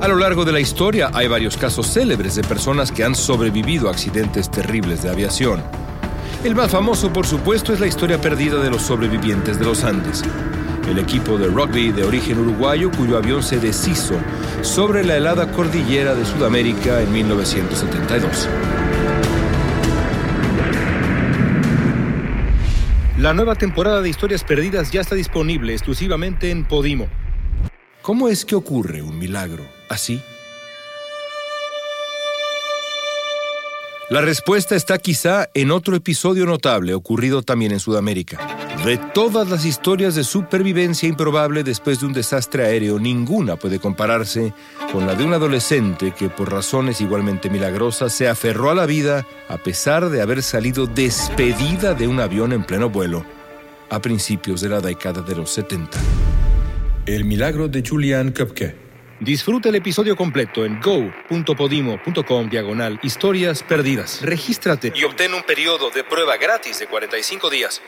A lo largo de la historia hay varios casos célebres de personas que han sobrevivido a accidentes terribles de aviación. El más famoso, por supuesto, es la historia perdida de los sobrevivientes de los Andes. El equipo de rugby de origen uruguayo cuyo avión se deshizo sobre la helada cordillera de Sudamérica en 1972. La nueva temporada de Historias Perdidas ya está disponible exclusivamente en Podimo. ¿Cómo es que ocurre un milagro así? La respuesta está quizá en otro episodio notable ocurrido también en Sudamérica. De todas las historias de supervivencia improbable después de un desastre aéreo, ninguna puede compararse con la de un adolescente que por razones igualmente milagrosas se aferró a la vida a pesar de haber salido despedida de un avión en pleno vuelo a principios de la década de los 70. El milagro de Julian Köpke. Disfruta el episodio completo en go.podimo.com diagonal historias perdidas. Regístrate y obtén un periodo de prueba gratis de 45 días.